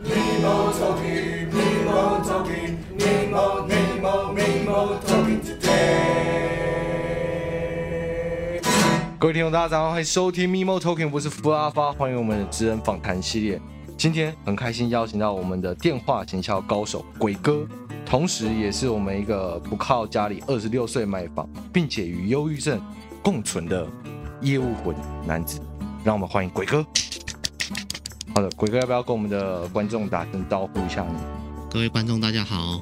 Mimo talking, Mimo talking, Mimo, Mimo, Mimo talking today。各位听众，大家早上好，欢迎收听 Mimo Talking，我是福阿发，欢迎我们的职人访谈系列。今天很开心邀请到我们的电话行销高手鬼哥，同时也是我们一个不靠家里，二十六岁买房，并且与忧郁症共存的业务魂男子。让我们欢迎鬼哥。好的，鬼哥要不要跟我们的观众打声招呼一下呢？各位观众，大家好。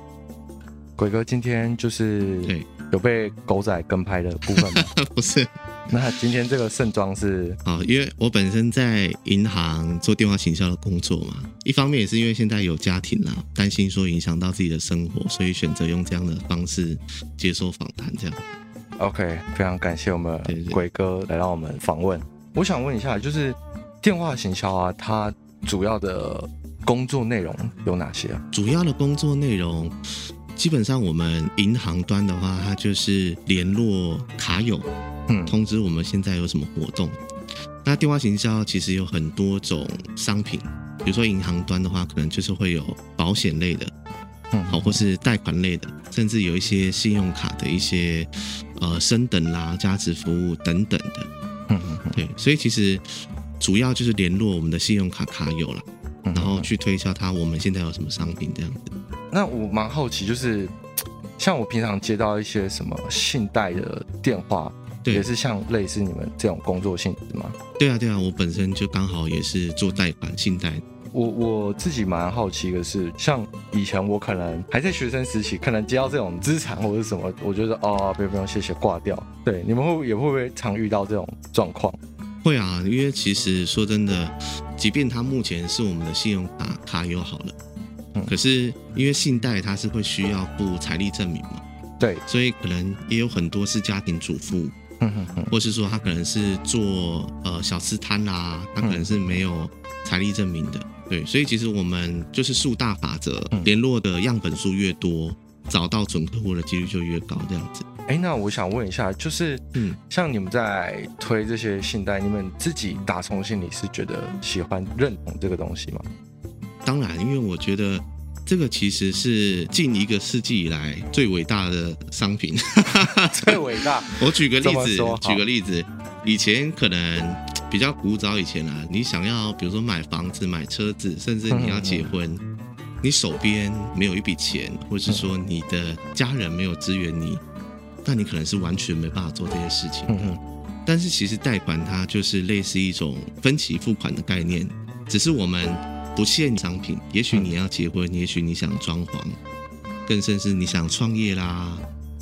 鬼哥今天就是对 有被狗仔跟拍的部分吗？不是。那今天这个盛装是啊，因为我本身在银行做电话行销的工作嘛，一方面也是因为现在有家庭啦，担心说影响到自己的生活，所以选择用这样的方式接受访谈。这样。OK，非常感谢我们鬼哥来到我们访问。我想问一下，就是电话行销啊，它主要的工作内容有哪些啊？主要的工作内容，基本上我们银行端的话，它就是联络卡友。嗯，通知我们现在有什么活动。那电话行销其实有很多种商品，比如说银行端的话，可能就是会有保险类的，嗯，好，或是贷款类的，甚至有一些信用卡的一些呃升等啦、加值服务等等的。对，所以其实主要就是联络我们的信用卡卡友了，然后去推销他我们现在有什么商品这样子。那我蛮好奇，就是 像我平常接到一些什么信贷的电话。对也是像类似你们这种工作性质吗？对啊，对啊，我本身就刚好也是做贷款、信贷。我我自己蛮好奇的是，像以前我可能还在学生时期，可能接到这种资产或者什么，我觉得哦，不用不用，谢谢，挂掉。对，你们会也会不会常遇到这种状况？会啊，因为其实说真的，即便他目前是我们的信用卡卡友好了，嗯，可是因为信贷它是会需要付财力证明嘛，对，所以可能也有很多是家庭主妇。嗯哼哼，或是说他可能是做呃小吃摊啦，他可能是没有财力证明的，对，所以其实我们就是数大法则，联络的样本数越多，找到准客户的几率就越高，这样子。哎，那我想问一下，就是嗯，像你们在推这些信贷，你们自己打从心里是觉得喜欢认同这个东西吗？当然，因为我觉得。这个其实是近一个世纪以来最伟大的商品，最伟大。我举个例子，举个例子，以前可能比较古早以前啊，你想要比如说买房子、买车子，甚至你要结婚，你手边没有一笔钱，或是说你的家人没有支援你，那你可能是完全没办法做这些事情嗯。但是其实贷款它就是类似一种分期付款的概念，只是我们。不限商品，也许你要结婚，也许你想装潢，更甚是你想创业啦，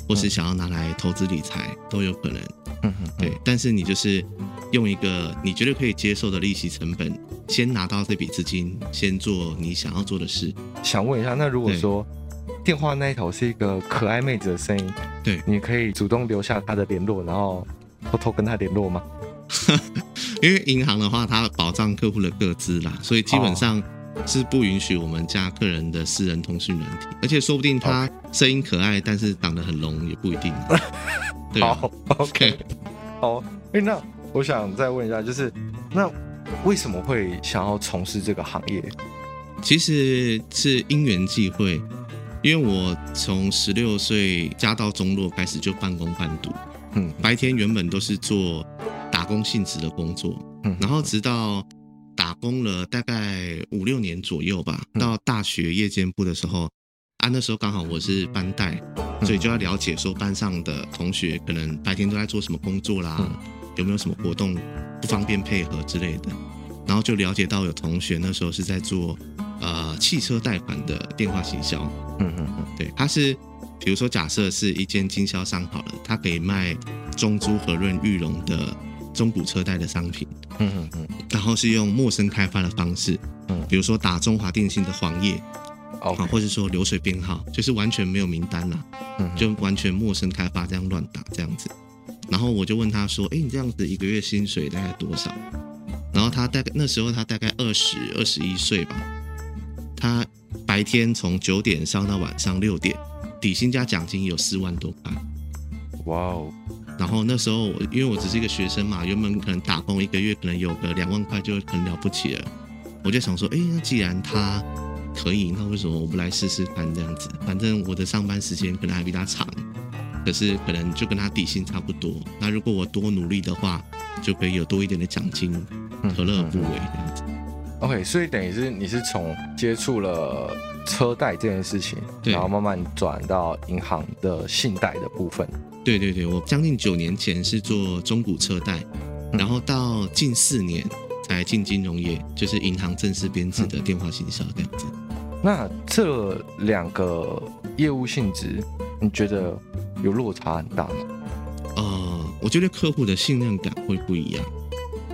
或是想要拿来投资理财都有可能。嗯哼，对。但是你就是用一个你觉得可以接受的利息成本，先拿到这笔资金，先做你想要做的事。想问一下，那如果说电话那一头是一个可爱妹子的声音，对，你可以主动留下她的联络，然后偷偷跟她联络吗？因为银行的话，它保障客户的个资啦，所以基本上是不允许我们加个人的私人通讯软体，而且说不定他声音可爱，但是长得很聋也不一定。对好，OK，好。哎，那我想再问一下，就是那为什么会想要从事这个行业？其实是因缘际会，因为我从十六岁家道中落开始就半工半读，嗯，白天原本都是做。打工性质的工作，嗯，然后直到打工了大概五六年左右吧，到大学夜间部的时候，啊，那时候刚好我是班代，所以就要了解说班上的同学可能白天都在做什么工作啦，有没有什么活动不方便配合之类的，然后就了解到有同学那时候是在做呃汽车贷款的电话行销，嗯嗯嗯，对，他是比如说假设是一间经销商好了，他可以卖中珠、和润、玉龙的。中古车贷的商品，嗯嗯嗯，然后是用陌生开发的方式，嗯，比如说打中华电信的黄页，哦，好，或者说流水编号，就是完全没有名单啦，嗯，就完全陌生开发这样乱打这样子，然后我就问他说，哎，你这样子一个月薪水大概多少？然后他大概那时候他大概二十二十一岁吧，他白天从九点上到晚上六点，底薪加奖金有四万多块，哇哦。然后那时候我因为我只是一个学生嘛，原本可能打工一个月可能有个两万块就很了不起了。我就想说，哎，那既然他可以，那为什么我不来试试看这样子？反正我的上班时间可能还比他长，可是可能就跟他底薪差不多。那如果我多努力的话，就可以有多一点的奖金，何乐而不为这样子。OK，所以等于是你是从接触了车贷这件事情，然后慢慢转到银行的信贷的部分。对对对，我将近九年前是做中古车贷，嗯、然后到近四年才进金融业，就是银行正式编制的电话行销这样子。那这两个业务性质，你觉得有落差很大吗？呃，我觉得客户的信任感会不一样。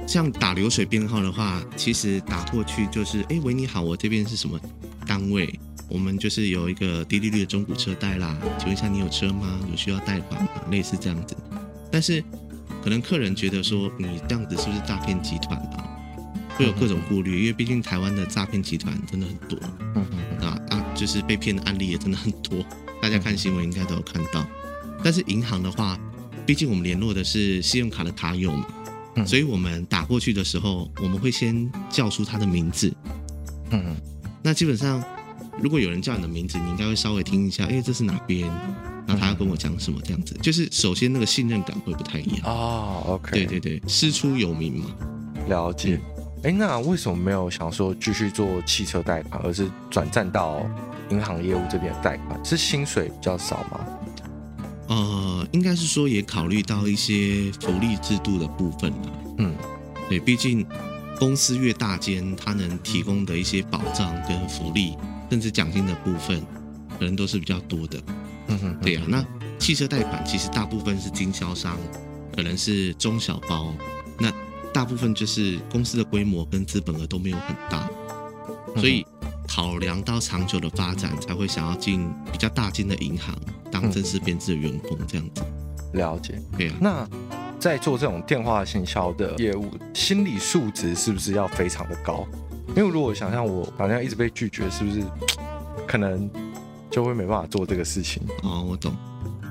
像打流水编号的话，其实打过去就是，哎，喂，你好，我这边是什么单位？我们就是有一个低利率的中古车贷啦，请问一下你有车吗？有需要贷款吗？类似这样子。但是可能客人觉得说，你这样子是不是诈骗集团啊？会有各种顾虑，因为毕竟台湾的诈骗集团真的很多，啊啊，就是被骗的案例也真的很多，大家看新闻应该都有看到。但是银行的话，毕竟我们联络的是信用卡的卡友嘛。所以我们打过去的时候，我们会先叫出他的名字。嗯，那基本上，如果有人叫你的名字，你应该会稍微听一下，哎，这是哪边？然后他要跟我讲什么？这样子，就是首先那个信任感会不太一样哦。OK，对对对，师出有名嘛。了解。哎，那为什么没有想说继续做汽车贷款，而是转战到银行业务这边的贷款？是薪水比较少吗？呃，应该是说也考虑到一些福利制度的部分了。嗯，对，毕竟公司越大间，它能提供的一些保障跟福利，甚至奖金的部分，可能都是比较多的。嗯哼，对呀、啊。那汽车贷款其实大部分是经销商，可能是中小包，那大部分就是公司的规模跟资本额都没有很大，所以。考量到长久的发展，才会想要进比较大间的银行当正式编制的员工，这样子。了解，对啊。那在做这种电话行销的业务，心理素质是不是要非常的高？因为如果想象我好像一直被拒绝，是不是可能就会没办法做这个事情？哦，我懂。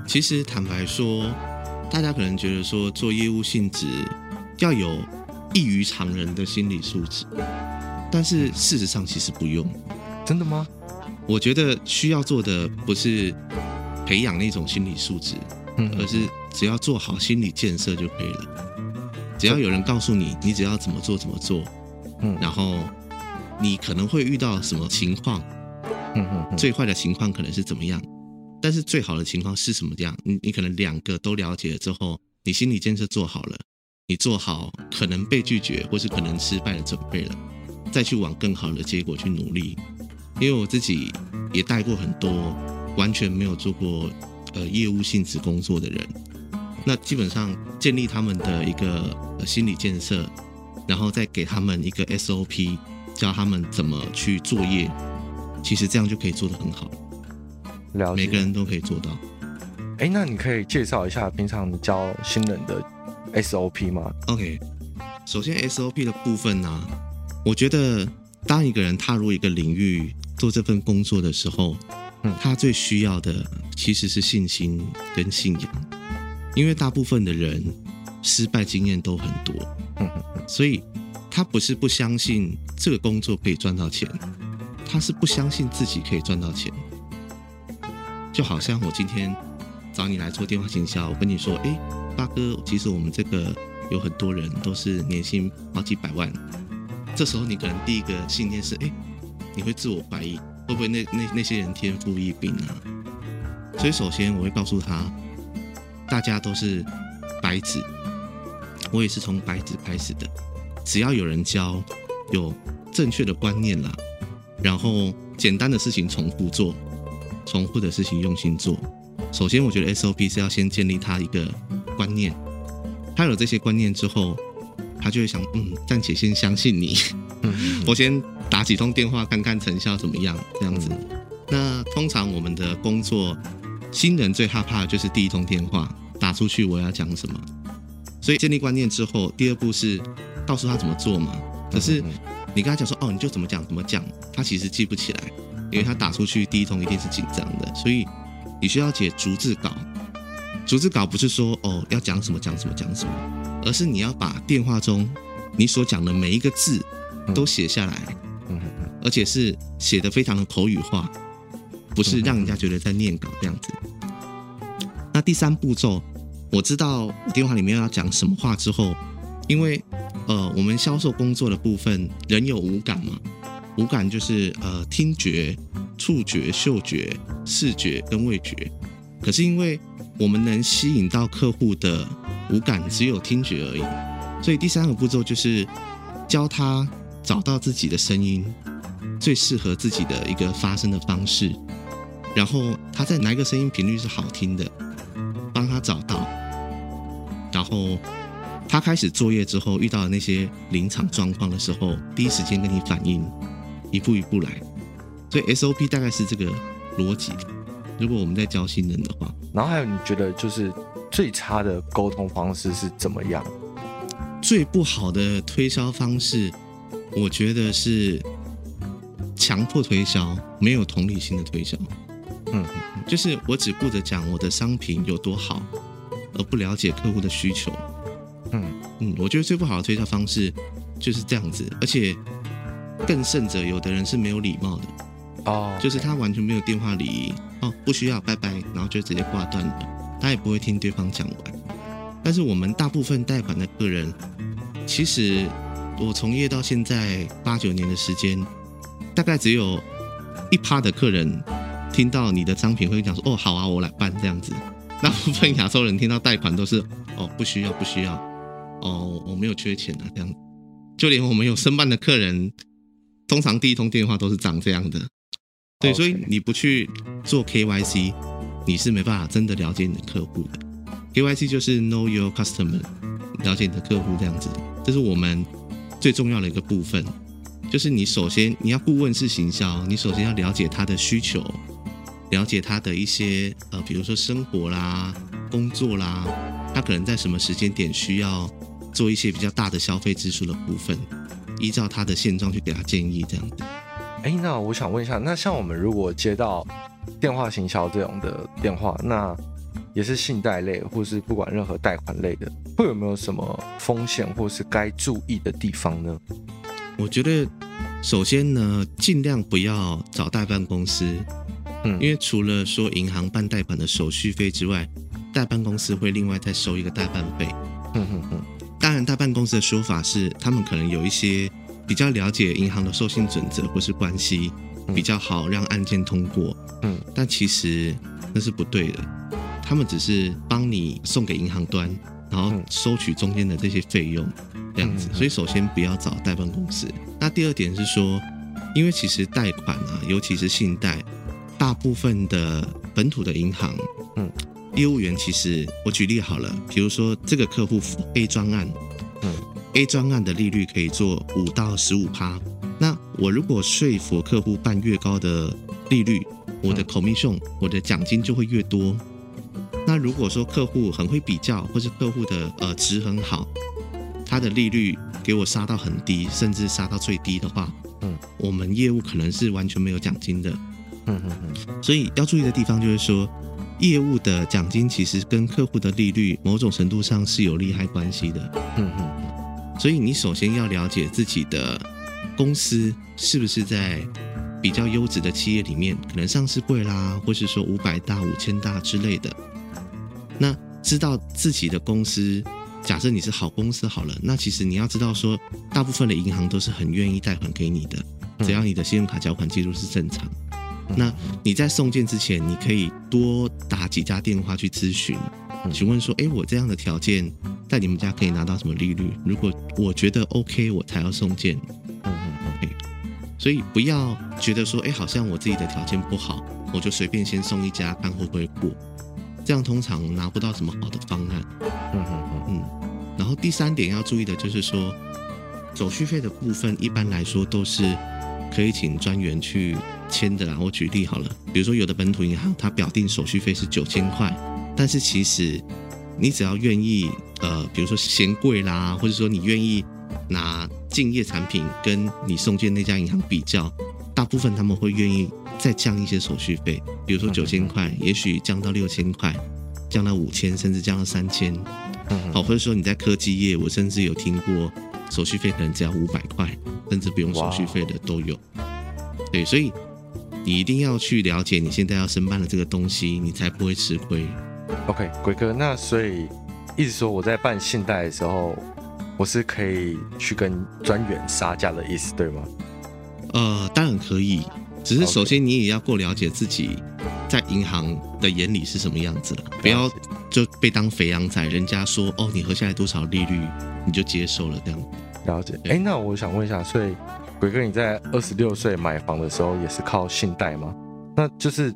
其实坦白说，大家可能觉得说做业务性质要有异于常人的心理素质。但是事实上其实不用，真的吗？我觉得需要做的不是培养那种心理素质，嗯，而是只要做好心理建设就可以了。只要有人告诉你，你只要怎么做怎么做，嗯，然后你可能会遇到什么情况，嗯嗯，最坏的情况可能是怎么样，但是最好的情况是什么样？你你可能两个都了解了之后，你心理建设做好了，你做好可能被拒绝或是可能失败的准备了。再去往更好的结果去努力，因为我自己也带过很多完全没有做过呃业务性质工作的人，那基本上建立他们的一个心理建设，然后再给他们一个 SOP，教他们怎么去作业，其实这样就可以做得很好，了解，每个人都可以做到。哎，那你可以介绍一下平常你教新人的 SOP 吗？OK，首先 SOP 的部分呢、啊。我觉得，当一个人踏入一个领域做这份工作的时候，嗯，他最需要的其实是信心跟信仰，因为大部分的人失败经验都很多，所以他不是不相信这个工作可以赚到钱，他是不相信自己可以赚到钱。就好像我今天找你来做电话行销，我跟你说，哎，八哥，其实我们这个有很多人都是年薪好几百万。这时候你可能第一个信念是，哎，你会自我怀疑，会不会那那那些人天赋异禀啊？所以首先我会告诉他，大家都是白纸，我也是从白纸开始的。只要有人教，有正确的观念啦，然后简单的事情重复做，重复的事情用心做。首先我觉得 SOP 是要先建立他一个观念，他有这些观念之后。他就会想，嗯，暂且先相信你，嗯，我先打几通电话看看成效怎么样，这样子。嗯、那通常我们的工作，新人最害怕的就是第一通电话打出去，我要讲什么。所以建立观念之后，第二步是告诉他怎么做嘛。可是你跟他讲说，哦，你就怎么讲怎么讲，他其实记不起来，因为他打出去第一通一定是紧张的，所以你需要写逐字稿。逐字稿不是说哦要讲什么讲什么讲什么。而是你要把电话中你所讲的每一个字都写下来，而且是写的非常的口语化，不是让人家觉得在念稿这样子。那第三步骤，我知道电话里面要讲什么话之后，因为呃，我们销售工作的部分，人有五感嘛，五感就是呃听觉、触觉、嗅觉、视觉跟味觉。可是因为我们能吸引到客户的五感只有听觉而已，所以第三个步骤就是教他找到自己的声音，最适合自己的一个发声的方式，然后他在哪一个声音频率是好听的，帮他找到，然后他开始作业之后遇到的那些临场状况的时候，第一时间跟你反应，一步一步来，所以 SOP 大概是这个逻辑。如果我们在教新人的话，然后还有你觉得就是最差的沟通方式是怎么样？最不好的推销方式，我觉得是。强迫推销，没有同理心的推销，嗯，就是我只顾着讲我的商品有多好，而不了解客户的需求，嗯嗯，我觉得最不好的推销方式就是这样子，而且更甚者，有的人是没有礼貌的，哦，就是他完全没有电话礼仪，哦，不需要，拜拜，然后就直接挂断了，他也不会听对方讲完。但是我们大部分贷款的客人，其实我从业到现在八九年的时间。大概只有一趴的客人听到你的商品会讲说：“哦，好啊，我来办这样子。”大部分亚洲人听到贷款都是：“哦，不需要，不需要。”哦，我没有缺钱啊，这样。就连我们有申办的客人，通常第一通电话都是长这样的。对，所以你不去做 KYC，你是没办法真的了解你的客户的。KYC 就是 Know Your Customer，了解你的客户这样子，这是我们最重要的一个部分。就是你首先你要顾问式行销，你首先要了解他的需求，了解他的一些呃，比如说生活啦、工作啦，他可能在什么时间点需要做一些比较大的消费支出的部分，依照他的现状去给他建议这样子。哎，那我想问一下，那像我们如果接到电话行销这种的电话，那也是信贷类，或是不管任何贷款类的，会有没有什么风险，或是该注意的地方呢？我觉得，首先呢，尽量不要找代办公司，嗯，因为除了说银行办贷款的手续费之外，代办公司会另外再收一个代办费，嗯嗯嗯。当然，代办公司的说法是，他们可能有一些比较了解银行的授信准则或是关系，比较好让案件通过，嗯，但其实那是不对的，他们只是帮你送给银行端。然后收取中间的这些费用，这样子。所以首先不要找代办公司。那第二点是说，因为其实贷款啊，尤其是信贷，大部分的本土的银行，嗯，业务员其实我举例好了，比如说这个客户 A 专案，嗯，A 专案的利率可以做五到十五趴。那我如果说服客户办越高的利率，我的 commission，我的奖金就会越多。那如果说客户很会比较，或是客户的呃值很好，他的利率给我杀到很低，甚至杀到最低的话，嗯，我们业务可能是完全没有奖金的，所以要注意的地方就是说，业务的奖金其实跟客户的利率某种程度上是有利害关系的，嗯嗯。所以你首先要了解自己的公司是不是在比较优质的企业里面，可能上市贵啦，或是说五百大、五千大之类的。那知道自己的公司，假设你是好公司好了，那其实你要知道说，大部分的银行都是很愿意贷款给你的，只要你的信用卡缴款记录是正常。那你在送件之前，你可以多打几家电话去咨询，询问说，诶，我这样的条件在你们家可以拿到什么利率？如果我觉得 OK，我才要送件。嗯嗯 OK，所以不要觉得说，诶，好像我自己的条件不好，我就随便先送一家看会不会过。这样通常拿不到什么好的方案。嗯嗯嗯。然后第三点要注意的就是说，手续费的部分一般来说都是可以请专员去签的啦。我举例好了，比如说有的本土银行它表定手续费是九千块，但是其实你只要愿意，呃，比如说嫌贵啦，或者说你愿意拿敬业产品跟你送件那家银行比较，大部分他们会愿意。再降一些手续费，比如说九千块，也许降到六千块，降到五千，甚至降到三千。好，或者说你在科技业，我甚至有听过手续费可能只要五百块，甚至不用手续费的都有。对，所以你一定要去了解你现在要申办的这个东西，你才不会吃亏。OK，鬼哥，那所以一直说我在办信贷的时候，我是可以去跟专员杀价的意思，对吗？呃，当然可以，只是首先你也要够了解自己在银行的眼里是什么样子了，不要就被当肥羊仔，人家说哦，你合下来多少利率，你就接受了这样。了解。哎，那我想问一下，所以鬼哥你在二十六岁买房的时候也是靠信贷吗？那就是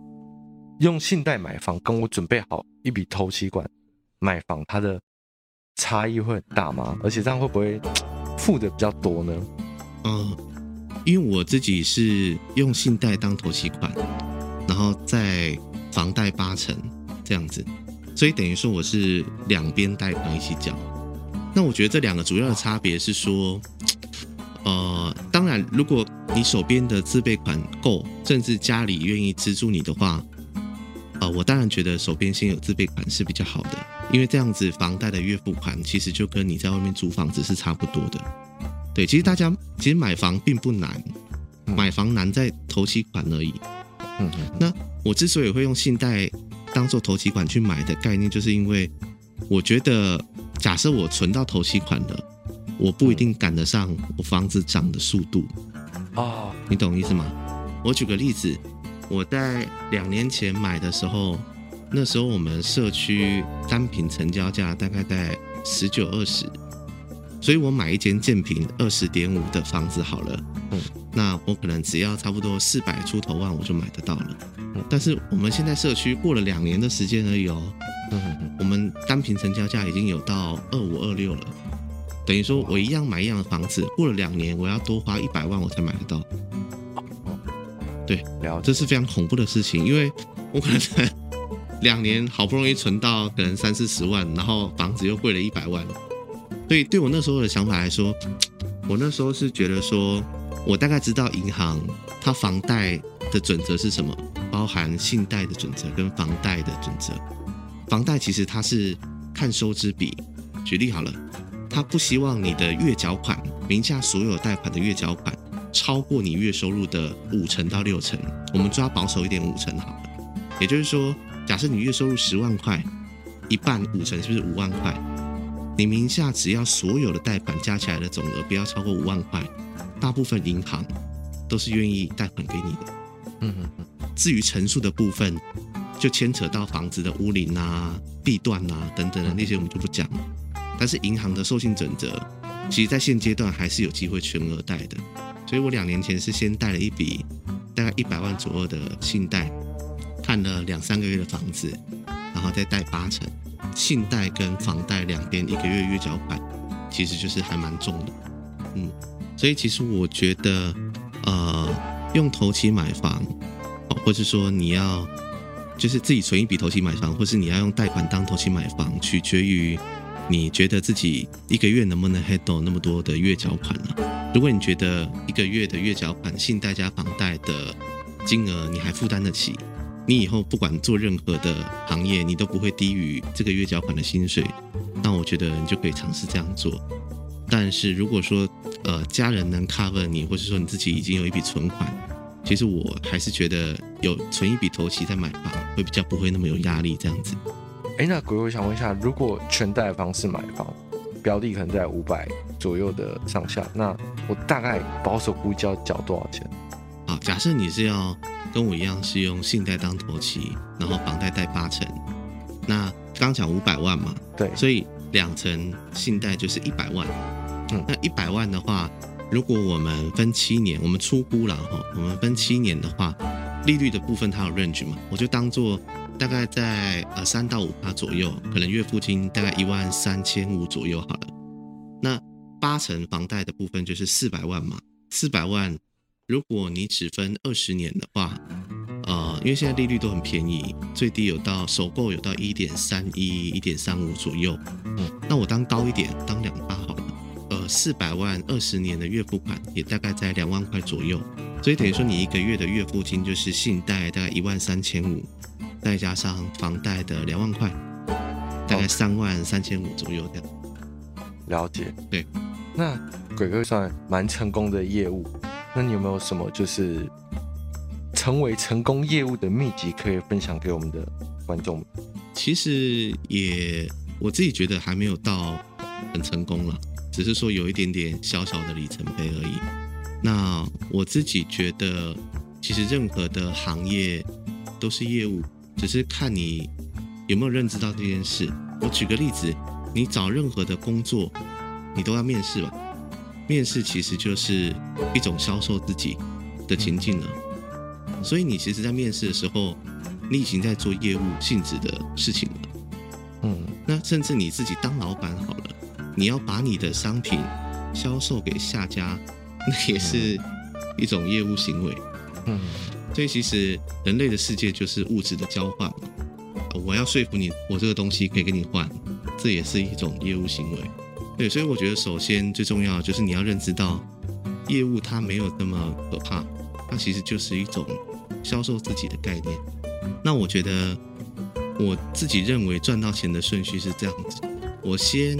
用信贷买房，跟我准备好一笔头期款买房，它的差异会很大吗？而且这样会不会付的比较多呢？嗯。因为我自己是用信贷当头期款，然后再房贷八成这样子，所以等于说我是两边贷款一起缴。那我觉得这两个主要的差别是说，呃，当然如果你手边的自备款够，甚至家里愿意资助你的话，呃，我当然觉得手边先有自备款是比较好的，因为这样子房贷的月付款其实就跟你在外面租房子是差不多的。对，其实大家其实买房并不难，买房难在头期款而已。嗯，那我之所以会用信贷当做头期款去买的概念，就是因为我觉得，假设我存到头期款了，我不一定赶得上我房子涨的速度。哦，你懂意思吗？我举个例子，我在两年前买的时候，那时候我们社区单品成交价大概在十九二十。所以我买一间建平二十点五的房子好了，嗯，那我可能只要差不多四百出头万我就买得到了，嗯，但是我们现在社区过了两年的时间而已哦，嗯，我们单平成交价已经有到二五二六了，等于说我一样买一样的房子，过了两年我要多花一百万我才买得到，对，这是非常恐怖的事情，因为我可能 两年好不容易存到可能三四十万，然后房子又贵了一百万。所以对我那时候的想法来说，我那时候是觉得说，我大概知道银行它房贷的准则是什么，包含信贷的准则跟房贷的准则。房贷其实它是看收支比，举例好了，它不希望你的月缴款名下所有贷款的月缴款超过你月收入的五成到六成，我们抓保守一点五成好了。也就是说，假设你月收入十万块，一半五成是不是五万块？你名下只要所有的贷款加起来的总额不要超过五万块，大部分银行都是愿意贷款给你的。嗯嗯。至于陈述的部分，就牵扯到房子的屋龄啊、地段啊等等的那些，我们就不讲了。但是银行的授信准则，其实在现阶段还是有机会全额贷的。所以我两年前是先贷了一笔大概一百万左右的信贷，看了两三个月的房子，然后再贷八成。信贷跟房贷两边一个月月缴款，其实就是还蛮重的，嗯，所以其实我觉得，呃，用头期买房，或者说你要就是自己存一笔头期买房，或是你要用贷款当头期买房，取决于你觉得自己一个月能不能 handle 那么多的月缴款了。如果你觉得一个月的月缴款，信贷加房贷的金额你还负担得起。你以后不管做任何的行业，你都不会低于这个月缴款的薪水。那我觉得你就可以尝试这样做。但是如果说呃家人能 cover 你，或者说你自己已经有一笔存款，其实我还是觉得有存一笔头期再买房会比较不会那么有压力这样子。哎，那鬼，我想问一下，如果全贷的方式买房，标的可能在五百左右的上下，那我大概保守估计要缴多少钱？好，假设你是要。跟我一样是用信贷当头期，然后房贷贷八成。那刚讲五百万嘛，对，所以两成信贷就是一百万。嗯，那一百万的话，如果我们分七年，我们出估了哈，我们分七年的话，利率的部分它有 range 嘛，我就当做大概在呃三到五趴左右，可能月付金大概一万三千五左右好了。那八成房贷的部分就是四百万嘛，四百万。如果你只分二十年的话，呃，因为现在利率都很便宜，最低有到首购有到一点三一、一点三五左右。嗯，那我当高一点，当两趴。呃，四百万二十年的月付款也大概在两万块左右，所以等于说你一个月的月付金就是信贷大概一万三千五，再加上房贷的两万块，大概三万三千五左右这样。了解，对。那鬼哥算蛮成功的业务。那你有没有什么就是成为成功业务的秘籍可以分享给我们的观众们？其实也我自己觉得还没有到很成功了，只是说有一点点小小的里程碑而已。那我自己觉得，其实任何的行业都是业务，只是看你有没有认知到这件事。我举个例子，你找任何的工作，你都要面试吧？面试其实就是一种销售自己的情境了。所以你其实，在面试的时候，你已经在做业务性质的事情了，嗯，那甚至你自己当老板好了，你要把你的商品销售给下家，那也是一种业务行为，嗯，所以其实人类的世界就是物质的交换，我要说服你，我这个东西可以跟你换，这也是一种业务行为，对，所以我觉得首先最重要就是你要认知到，业务它没有那么可怕，它其实就是一种销售自己的概念。那我觉得，我自己认为赚到钱的顺序是这样子：我先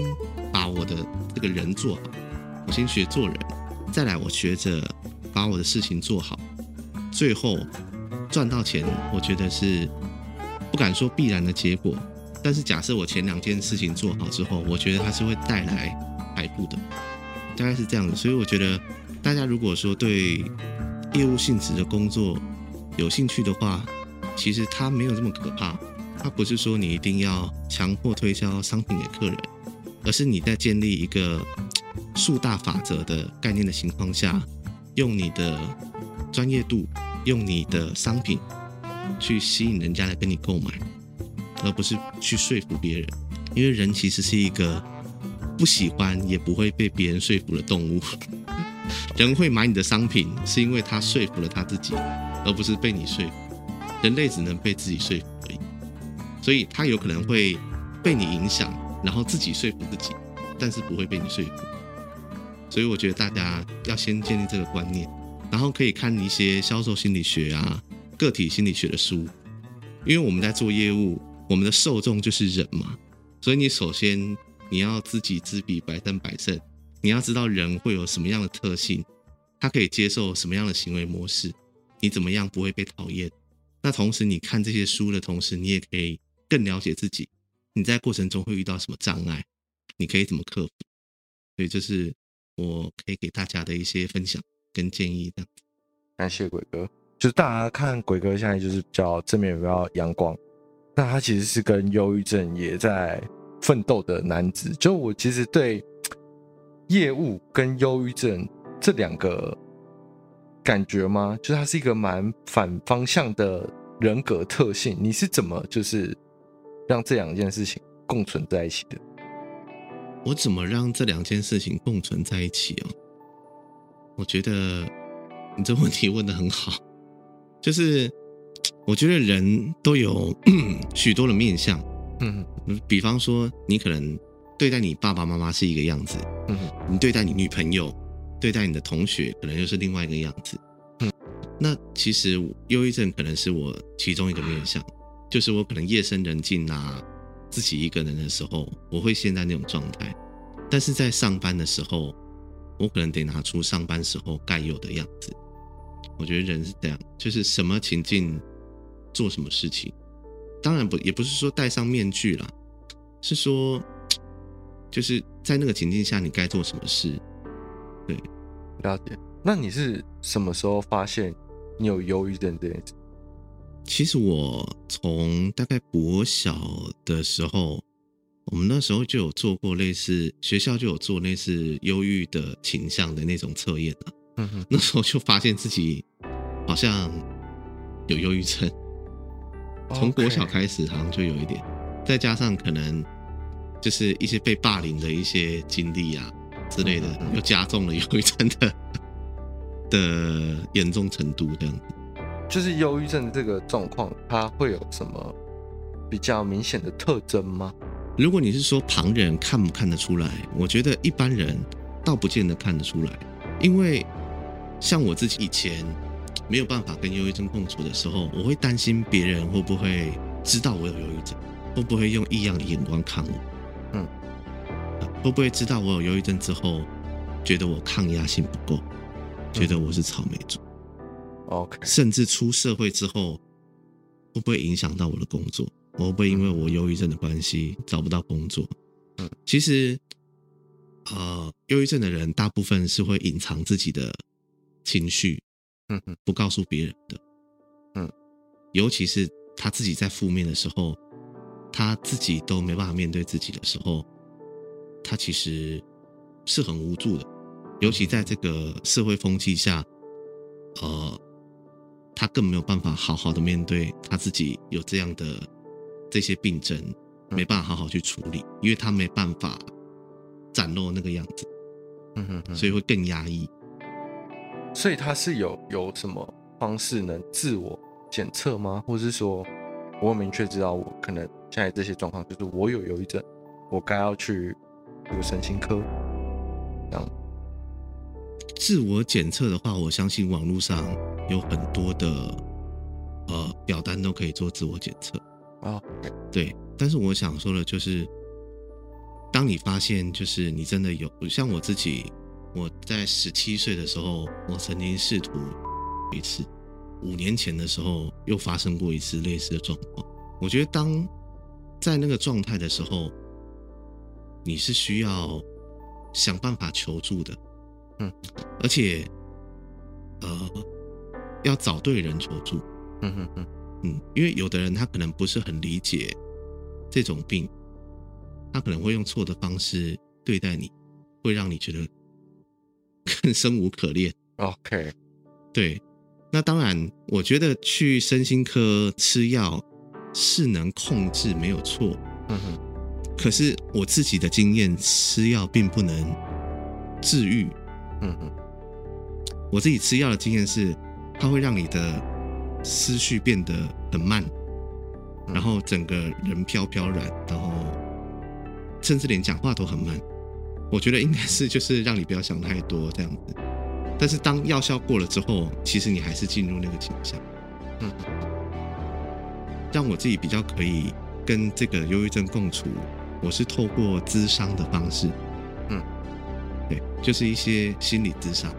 把我的这个人做好，我先学做人，再来我学着把我的事情做好，最后赚到钱。我觉得是不敢说必然的结果，但是假设我前两件事情做好之后，我觉得它是会带来财富的，大概是这样子。所以我觉得大家如果说对业务性质的工作有兴趣的话，其实它没有这么可怕，它不是说你一定要强迫推销商品给客人，而是你在建立一个 数大法则的概念的情况下，用你的专业度，用你的商品去吸引人家来跟你购买，而不是去说服别人，因为人其实是一个不喜欢也不会被别人说服的动物，人会买你的商品是因为他说服了他自己，而不是被你说服。人类只能被自己说服而已，所以他有可能会被你影响，然后自己说服自己，但是不会被你说服。所以我觉得大家要先建立这个观念，然后可以看一些销售心理学啊、个体心理学的书，因为我们在做业务，我们的受众就是人嘛，所以你首先你要知己知彼，百战百胜，你要知道人会有什么样的特性，他可以接受什么样的行为模式，你怎么样不会被讨厌。那同时，你看这些书的同时，你也可以更了解自己。你在过程中会遇到什么障碍，你可以怎么克服？所以这是我可以给大家的一些分享跟建议的。感谢鬼哥，就是大家看鬼哥现在就是比较正面、比较阳光。那他其实是跟忧郁症也在奋斗的男子。就我其实对业务跟忧郁症这两个。感觉吗？就是他是一个蛮反方向的人格特性。你是怎么就是让这两件事情共存在一起的？我怎么让这两件事情共存在一起哦？我觉得你这问题问的很好。就是我觉得人都有 许多的面相，嗯，比方说你可能对待你爸爸妈妈是一个样子，嗯，你对待你女朋友。对待你的同学，可能又是另外一个样子。嗯，那其实忧郁症可能是我其中一个面向，就是我可能夜深人静啊，自己一个人的时候，我会陷在那种状态。但是在上班的时候，我可能得拿出上班时候该有的样子。我觉得人是这样，就是什么情境做什么事情。当然不，也不是说戴上面具啦，是说就是在那个情境下你该做什么事。对，了解。那你是什么时候发现你有忧郁症这件事？其实我从大概国小的时候，我们那时候就有做过类似学校就有做类似忧郁的倾向的那种测验了。嗯哼，那时候就发现自己好像有忧郁症，从国小开始好像就有一点，再加上可能就是一些被霸凌的一些经历啊。之类的，又加重了忧郁症的的严重程度，这样子。就是忧郁症这个状况，它会有什么比较明显的特征吗？如果你是说旁人看不看得出来，我觉得一般人倒不见得看得出来，因为像我自己以前没有办法跟忧郁症共处的时候，我会担心别人会不会知道我有忧郁症，会不会用异样的眼光看我。嗯。会不会知道我有忧郁症之后，觉得我抗压性不够，觉得我是草莓族？OK，甚至出社会之后，会不会影响到我的工作？我会不会因为我忧郁症的关系找不到工作？嗯，其实，呃，忧郁症的人大部分是会隐藏自己的情绪，嗯嗯，不告诉别人的，嗯，尤其是他自己在负面的时候，他自己都没办法面对自己的时候，他其实是很无助的，尤其在这个社会风气下，呃，他更没有办法好好的面对他自己有这样的。这些病症没办法好好去处理，因为他没办法展露那个样子，嗯哼哼，所以会更压抑。所以他是有有什么方式能自我检测吗？或者是说，我明确知道我可能现在这些状况，就是我有忧郁症，我该要去有神经科这样。自我检测的话，我相信网络上有很多的呃表单都可以做自我检测。啊，对，但是我想说的，就是当你发现，就是你真的有像我自己，我在十七岁的时候，我曾经试图一次，五年前的时候又发生过一次类似的状况。我觉得当在那个状态的时候，你是需要想办法求助的，嗯，而且呃，要找对人求助，嗯哼哼。嗯，因为有的人他可能不是很理解这种病，他可能会用错的方式对待你，会让你觉得更生无可恋。OK，对，那当然，我觉得去身心科吃药是能控制，没有错。嗯哼，可是我自己的经验，吃药并不能治愈。嗯哼，我自己吃药的经验是，它会让你的。思绪变得很慢，然后整个人飘飘然，然后甚至连讲话都很慢。我觉得应该是就是让你不要想太多这样子。但是当药效过了之后，其实你还是进入那个倾向。嗯，让我自己比较可以跟这个忧郁症共处，我是透过咨商的方式。嗯，对，就是一些心理咨商，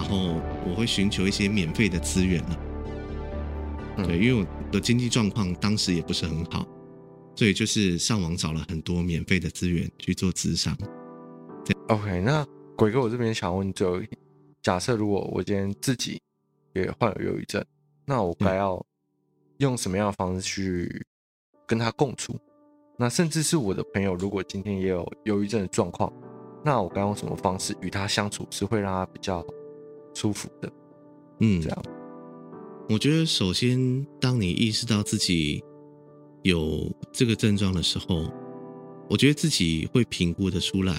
然后我会寻求一些免费的资源了。对，因为我的经济状况当时也不是很好，所以就是上网找了很多免费的资源去做咨商。OK，那鬼哥，我这边想问最后一题，假设如果我今天自己也患有忧郁症，那我该要用什么样的方式去跟他共处？那甚至是我的朋友，如果今天也有忧郁症的状况，那我该用什么方式与他相处是会让他比较舒服的？嗯，这样。我觉得，首先，当你意识到自己有这个症状的时候，我觉得自己会评估的出来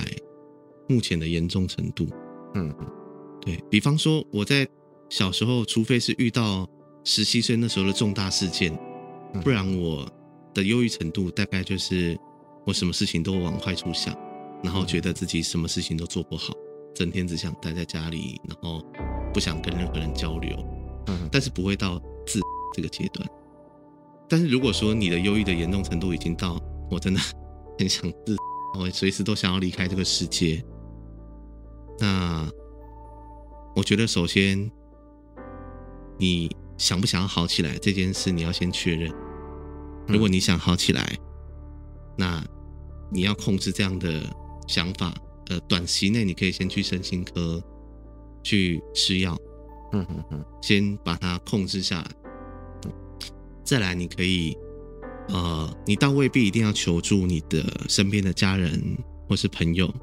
目前的严重程度。嗯，对，比方说，我在小时候，除非是遇到十七岁那时候的重大事件，不然我的忧郁程度大概就是我什么事情都往坏处想，然后觉得自己什么事情都做不好，整天只想待在家里，然后不想跟任何人交流。嗯，但是不会到自这个阶段。但是如果说你的忧郁的严重程度已经到我真的很想自，我随时都想要离开这个世界，那我觉得首先你想不想要好起来这件事，你要先确认。如果你想好起来，那你要控制这样的想法。呃，短期内你可以先去身心科去吃药。嗯嗯嗯，先把它控制下来，再来你可以，呃，你倒未必一定要求助你的身边的家人或是朋友，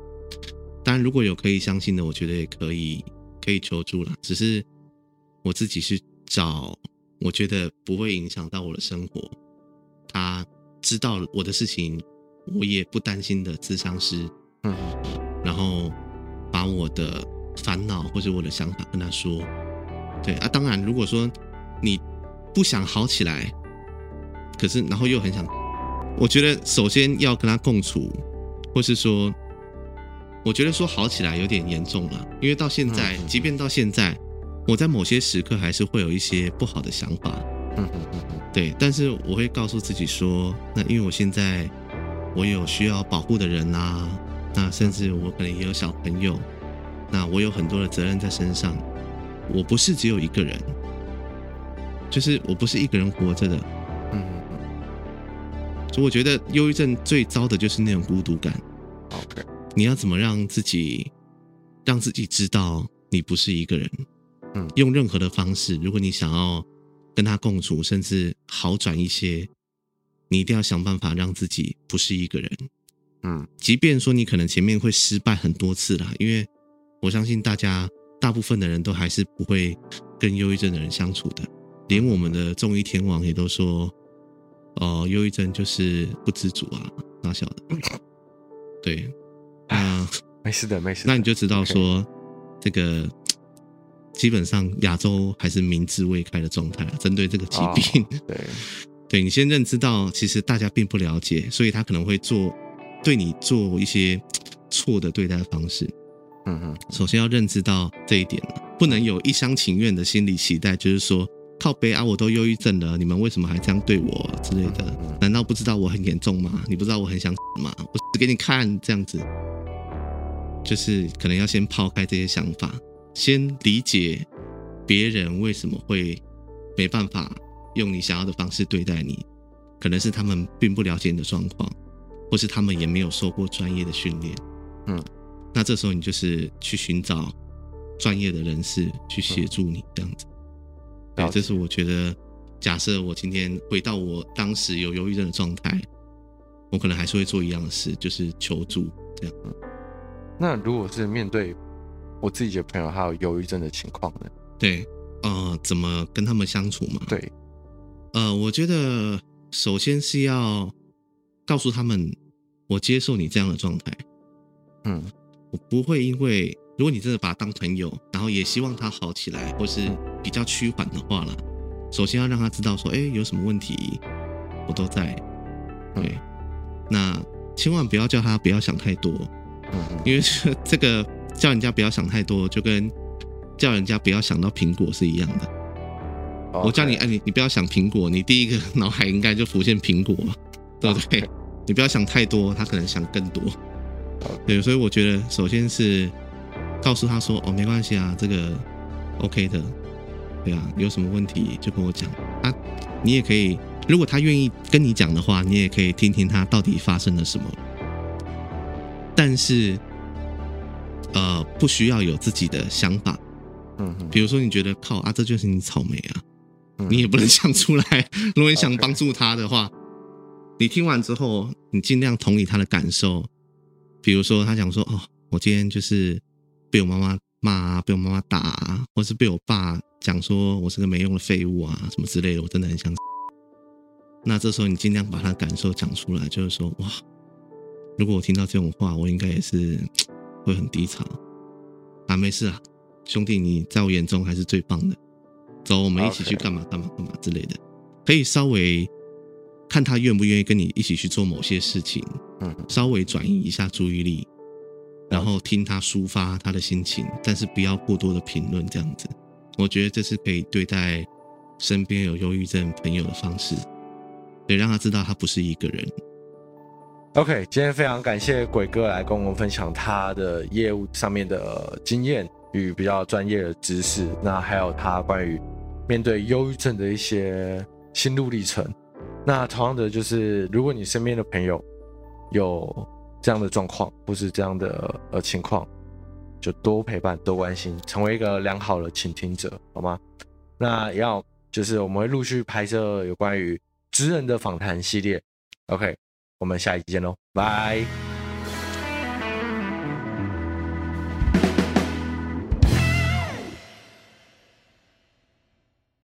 当然如果有可以相信的，我觉得也可以可以求助了。只是我自己是找我觉得不会影响到我的生活，他知道我的事情，我也不担心的咨商师，嗯，然后把我的烦恼或者我的想法跟他说。对啊，当然，如果说你不想好起来，可是然后又很想，我觉得首先要跟他共处，或是说，我觉得说好起来有点严重了，因为到现在，即便到现在，我在某些时刻还是会有一些不好的想法，嗯嗯嗯嗯，对，但是我会告诉自己说，那因为我现在我有需要保护的人啊，那甚至我可能也有小朋友，那我有很多的责任在身上。我不是只有一个人，就是我不是一个人活着的。嗯，所以我觉得忧郁症最糟的就是那种孤独感。OK，你要怎么让自己让自己知道你不是一个人？嗯，用任何的方式，如果你想要跟他共处，甚至好转一些，你一定要想办法让自己不是一个人。嗯，即便说你可能前面会失败很多次啦，因为我相信大家大部分的人都还是不会跟忧郁症的人相处的，连我们的中医天王也都说，哦、呃，忧郁症就是不知足啊，哪晓得？对，啊，没事的，没事的。那你就知道说.这个基本上亚洲还是民智未开的状态，针对这个疾病。Oh, 对，对你先认知到，其实大家并不了解，所以他可能会做。对你做一些错的对待方式，嗯哼，首先要认知到这一点，不能有一厢情愿的心理期待，就是说靠北啊，我都忧郁症了，你们为什么还这样对我之类的？难道不知道我很严重吗？你不知道我很想死吗？我死给你看，这样子，就是可能要先抛开这些想法，先理解别人为什么会没办法用你想要的方式对待你，可能是他们并不了解你的状况。或是他们也没有受过专业的训练，嗯，那这时候你就是去寻找专业的人士去协助你这样子。对，这是我觉得，假设我今天回到我当时有忧郁症的状态，我可能还是会做一样的事，就是求助这样。那如果是面对我自己的朋友还有忧郁症的情况呢？对，呃，怎么跟他们相处嘛？对，呃，我觉得首先是要。告诉他们，我接受你这样的状态，嗯，我不会因为如果你真的把他当朋友，然后也希望他好起来，或是比较趋缓的话了，首先要让他知道说，哎，有什么问题，我都在，对，嗯，那千万不要叫他不要想太多，嗯，因为这个叫人家不要想太多，就跟叫人家不要想到苹果是一样的。我叫你，哎，你你不要想苹果，你第一个脑海应该就浮现苹果。对不对？你不要想太多，他可能想更多。对，所以我觉得首先是告诉他说：“哦，没关系啊，这个 OK 的，对啊，有什么问题就跟我讲啊。你也可以，如果他愿意跟你讲的话，你也可以听听他到底发生了什么。但是，呃，不需要有自己的想法。嗯，比如说你觉得靠啊，这就是你草莓啊，你也不能想出来。如果你想帮助他的话。你听完之后，你尽量同理他的感受。比如说，他讲说：“哦，我今天就是被我妈妈骂，被我妈妈打，或是被我爸讲说我是个没用的废物啊，什么之类的，我真的很想。”那这时候，你尽量把他的感受讲出来，就是说：“哇，如果我听到这种话，我应该也是会很低潮。”啊，没事啊，兄弟，你在我眼中还是最棒的。走，我们一起去干嘛干嘛干嘛之类的，可以稍微。看他愿不愿意跟你一起去做某些事情，嗯，稍微转移一下注意力，然后听他抒发他的心情，但是不要过多的评论，这样子，我觉得这是可以对待身边有忧郁症朋友的方式，得让他知道他不是一个人。OK，今天非常感谢鬼哥来跟我们分享他的业务上面的经验与比较专业的知识，那还有他关于面对忧郁症的一些心路历程。那同样的就是，如果你身边的朋友有这样的状况，或是这样的呃情况，就多陪伴、多关心，成为一个良好的倾听者，好吗？那要就是我们会陆续拍摄有关于职人的访谈系列。OK，我们下一集见喽，拜。